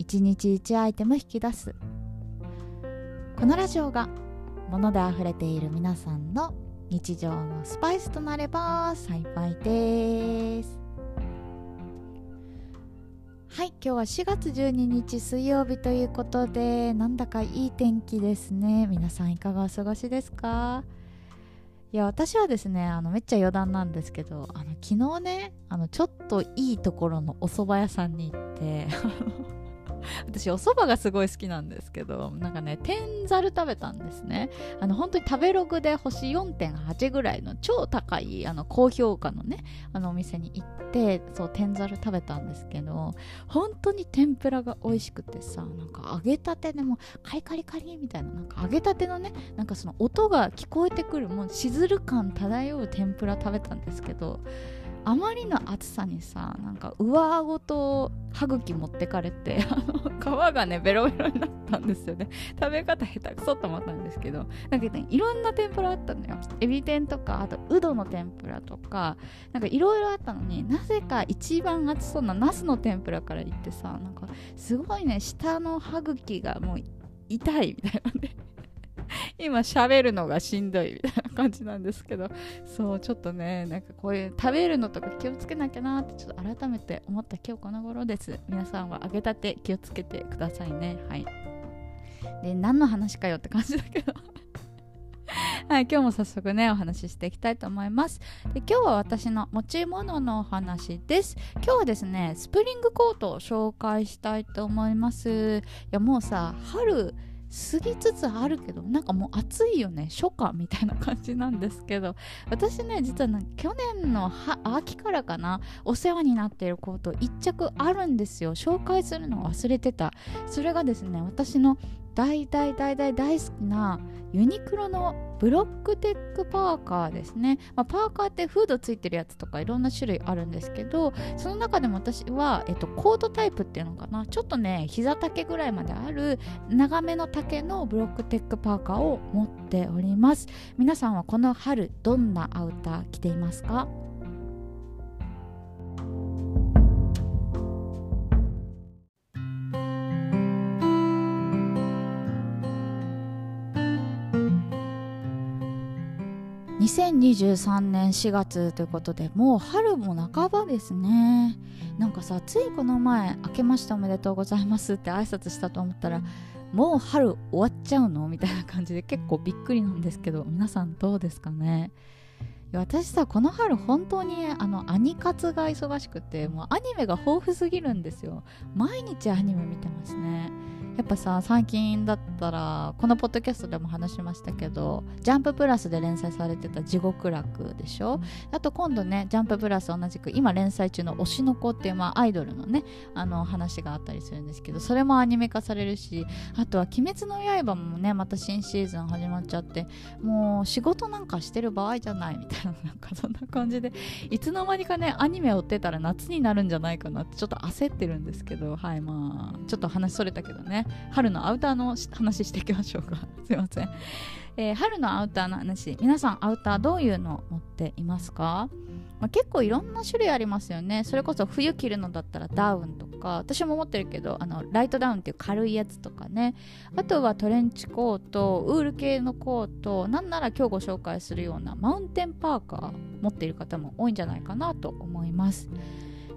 1日1アイテム引き出す。このラジオが物であふれている皆さんの日常のスパイスとなれば幸いです。はい今日は4月12日水曜日ということでなんだかいい天気ですね。皆さんいかがお過ごしですか？いや私はですねあのめっちゃ余談なんですけどあの昨日ねあのちょっといいところのお蕎麦屋さんに行って 私お蕎麦がすごい好きなんですけどなんかね天ざる食べたんですね。あの本当に食べログで星4.8ぐらいの超高いあの高評価のねあのお店に行ってそう天ざる食べたんですけど本当に天ぷらが美味しくてさなんか揚げたてでもカリカリカリみたいななんか揚げたてのねなんかその音が聞こえてくるもうしずる感漂う天ぷら食べたんですけどあまりの暑さにさなんか上顎と歯茎持ってかれてあの皮がねベロベロになったんですよね。食べ方下手くそと思ったんですけどなんかねいろんな天ぷらあったのよ。エビ天とかあとうどの天ぷらとかなんかいろいろあったのになぜか一番暑そうなナスの天ぷらから言ってさなんかすごいね下の歯茎がもう痛いみたいなんで今喋るのがしんどいみたいな感じなんですけどそうちょっとねなんかこういう食べるのとか気をつけなきゃなってちょっと改めて思った今日この頃です。皆さんは揚げたて気をつけてくださいね。はい。で何の話かよって感じだけど。はい、今日も早速ねお話ししていきたいと思います。で今日は私の持ち物のお話です。今日はですねスプリングコートを紹介したいと思います。いやもうさ春過ぎつつあるけどなんかもう暑いよね初夏みたいな感じなんですけど私ね実はな去年の秋からかなお世話になっているコート1着あるんですよ。紹介するの忘れてた。それがですね私の大大大大大好きなユニクロのブロックテックパーカーですね、まあ、パーカーってフードついてるやつとかいろんな種類あるんですけどその中でも私は、えっと、コートタイプっていうのかな。ちょっとね膝丈ぐらいまである長めの丈のブロックテックパーカーを持っております。皆さんはこの春どんなアウター着ていますか？2023年4月ということでもう春も半ばですね。なんかさついこの前「明けましておめでとうございます」って挨拶したと思ったらもう春終わっちゃうのみたいな感じで結構びっくりなんですけど皆さんどうですかね？私さこの春本当にあのアニ活が忙しくてもうアニメが豊富すぎるんですよ。毎日アニメ見てますね。やっぱさ最近だったらこのポッドキャストでも話しましたけどジャンププラスで連載されてた「地獄楽」でしょ？あと今度ねジャンププラス同じく今連載中の「推しの子」っていう、まあ、アイドルのねあの話があったりするんですけどそれもアニメ化されるしあとは「鬼滅の刃」もねまた新シーズン始まっちゃってもう仕事なんかしてる場合じゃないみたいななんかそんな感じでいつの間にかねアニメを追ってたら夏になるんじゃないかなってちょっと焦ってるんですけどはいまあちょっと話それたけどね。春のアウターの話していきましょうか。すいません、えー、春のアウターの話。皆さんアウターどういうの持っていますか、まあ、結構いろんな種類ありますよね。それこそ冬着るのだったらダウンとか。私も持ってるけどあのライトダウンっていう軽いやつとかね。あとはトレンチコートウール系のコート。なんなら今日ご紹介するようなマウンテンパーカー持っている方も多いんじゃないかなと思います。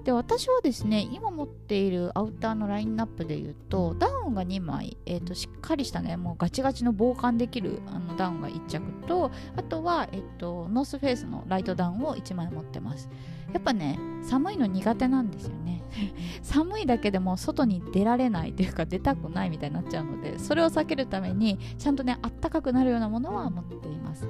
で私はですね今持っているアウターのラインナップで言うとダウンが2枚、えーと、しっかりしたねもうガチガチの防寒できるあのダウンが1着とあとは、えーと、ノースフェイスのライトダウンを1枚持ってます。やっぱね寒いの苦手なんですよね。寒いだけでも外に出られないというか出たくないみたいになっちゃうのでそれを避けるためにちゃんとねあったかくなるようなものは持っています。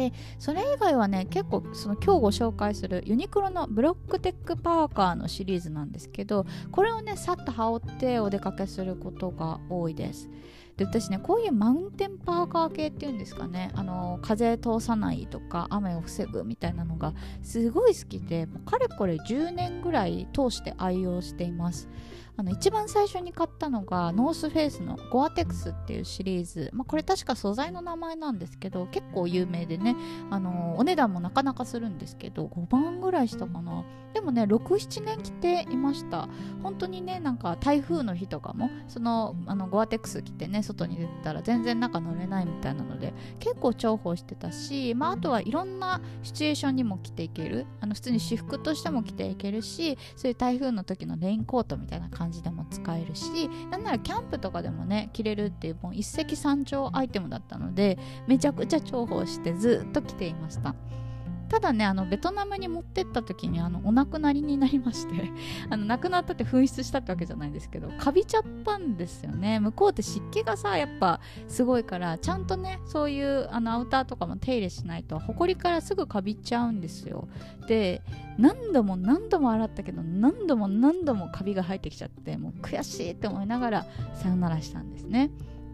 でそれ以外はね結構その今日ご紹介するユニクロのブロックテックパーカーのシリーズなんですけどこれをねさっと羽織ってお出かけすることが多いです。で私ねこういうマウンテンパーカー系っていうんですかねあの風通さないとか雨を防ぐみたいなのがすごい好きでかれこれ10年ぐらい通して愛用しています。あの一番最初に買ったのがノースフェイスのゴアテックスっていうシリーズ、まあ、これ確か素材の名前なんですけど結構有名でねあのお値段もなかなかするんですけど5万ぐらいしたかな。でもね67年着ていました。本当にねなんか台風の日とかもそのあのゴアテックス着てね外に出てたら全然中乗れないみたいなので結構重宝してたし、まあ、あとはいろんなシチュエーションにも着ていける。あの普通に私服としても着ていけるしそういう台風の時のレインコートみたいな感じ感じでも使えるしなんならキャンプとかでもね着れるっていうもう一石三鳥アイテムだったのでめちゃくちゃ重宝してずっと着ていました。ただねあのベトナムに持ってった時にあのお亡くなりになりまして あの亡くなったって紛失したってわけじゃないんですけどカビちゃったんですよね。向こうって湿気がさやっぱすごいからちゃんとねそういうあのアウターとかも手入れしないとほこりからすぐカビちゃうんですよ。で何度も何度も洗ったけど何度も何度もカビが生えてきちゃってもう悔しいって思いながらさよならしたんですね。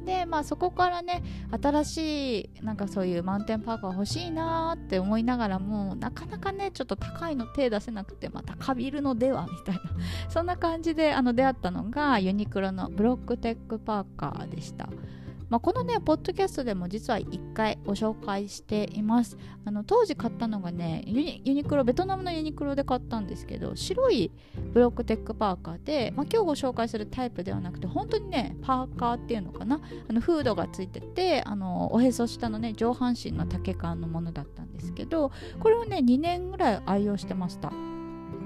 でまあそこからね新しいなんかそういうマウンテンパーカー欲しいなって思いながらもなかなかねちょっと高いの手出せなくてまたかびるのではみたいなそんな感じであの出会ったのがユニクロのブロックテックパーカーでした。まあ、このね、ポッドキャストでも実は1回ご紹介しています。あの当時買ったのがねユニ、ユニクロ、ベトナムのユニクロで買ったんですけど、白いブロックテックパーカーで、まあ、今日ご紹介するタイプではなくて、本当にね、パーカーっていうのかな、あのフードがついてて、あのおへそ下のね、上半身の丈感のものだったんですけど、これをね、2年ぐらい愛用してました。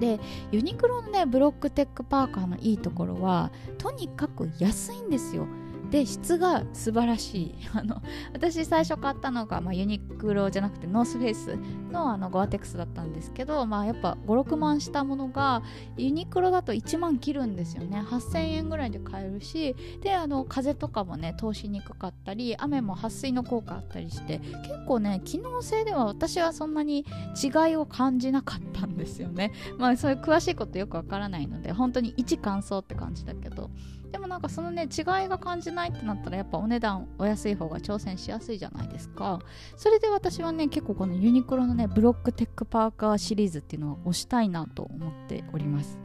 でユニクロのねブロックテックパーカーのいいところはとにかく安いんですよで質が素晴らしい。あの私最初買ったのが、まあ、ユニクロじゃなくてノースフェイスのあのゴアテックスだったんですけど、まあ、やっぱ56万したものがユニクロだと1万切るんですよね。8000円ぐらいで買えるしであの風とかもね通しにくかったり雨も撥水の効果あったりして結構ね機能性では私はそんなに違いを感じなかったんですよね。まあそういう詳しいことよくわからないので本当に一感想って感じだけど。でもなんかそのね違いが感じないないってなったらやっぱお値段お安い方が挑戦しやすいじゃないですか。それで私はね結構このユニクロのねブロックテックパーカーシリーズっていうのを推したいなと思っております。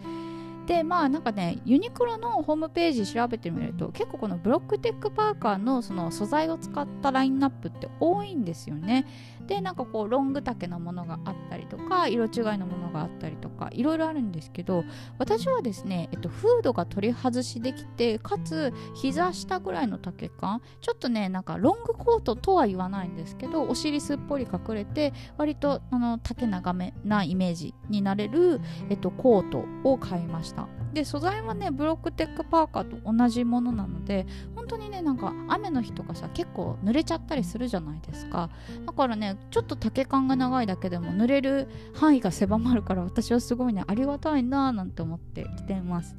でまあなんかねユニクロのホームページ調べてみると結構このブロックテックパーカーのその素材を使ったラインナップって多いんですよね。でなんかこうロング丈のものがあったりとか色違いのものがあったりとかいろいろあるんですけど私はですね、えっと、フードが取り外しできてかつ膝下ぐらいの丈感ちょっとねなんかロングコートとは言わないんですけどお尻すっぽり隠れて割とあの丈長めなイメージになれる、えっと、コートを買いました。したで素材はねブロックテックパーカーと同じものなので本当にねなんか雨の日とかさ結構濡れちゃったりするじゃないですか。だからねちょっと丈感が長いだけでも濡れる範囲が狭まるから私はすごいねありがたいなーなんて思って着ています。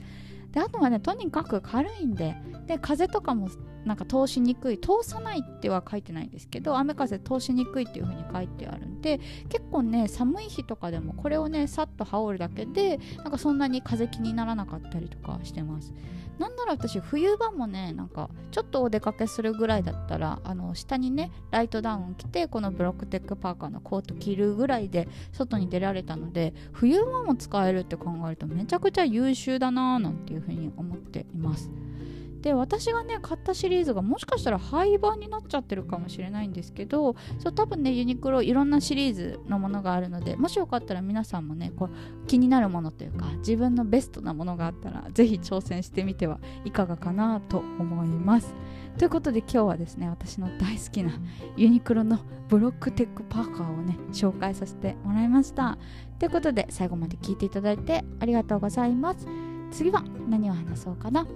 であとはねとにかく軽いんでで風とかもなんか通しにくい通さないっては書いてないんですけど雨風通しにくいっていう風に書いてあるんで結構ね寒い日とかでもこれをねさっと羽織るだけでなんかそんなに風気にならなかったりとかしてます。なんなら私冬場もねなんかちょっとお出かけするぐらいだったらあの下にねライトダウン着てこのブロックテックパーカーのコート着るぐらいで外に出られたので冬場も使えるって考えるとめちゃくちゃ優秀だなーなんていう風に思っていますで私がね買ったシリーズがもしかしたら廃盤になっちゃってるかもしれないんですけどそう多分ねユニクロいろんなシリーズのものがあるのでもしよかったら皆さんもねこう気になるものというか自分のベストなものがあったら是非挑戦してみてはいかがかなと思います。ということで今日はですね私の大好きなユニクロのブロックテックパーカーをね紹介させてもらいました。ということで最後まで聞いていただいてありがとうございます。次は何を話そうかな？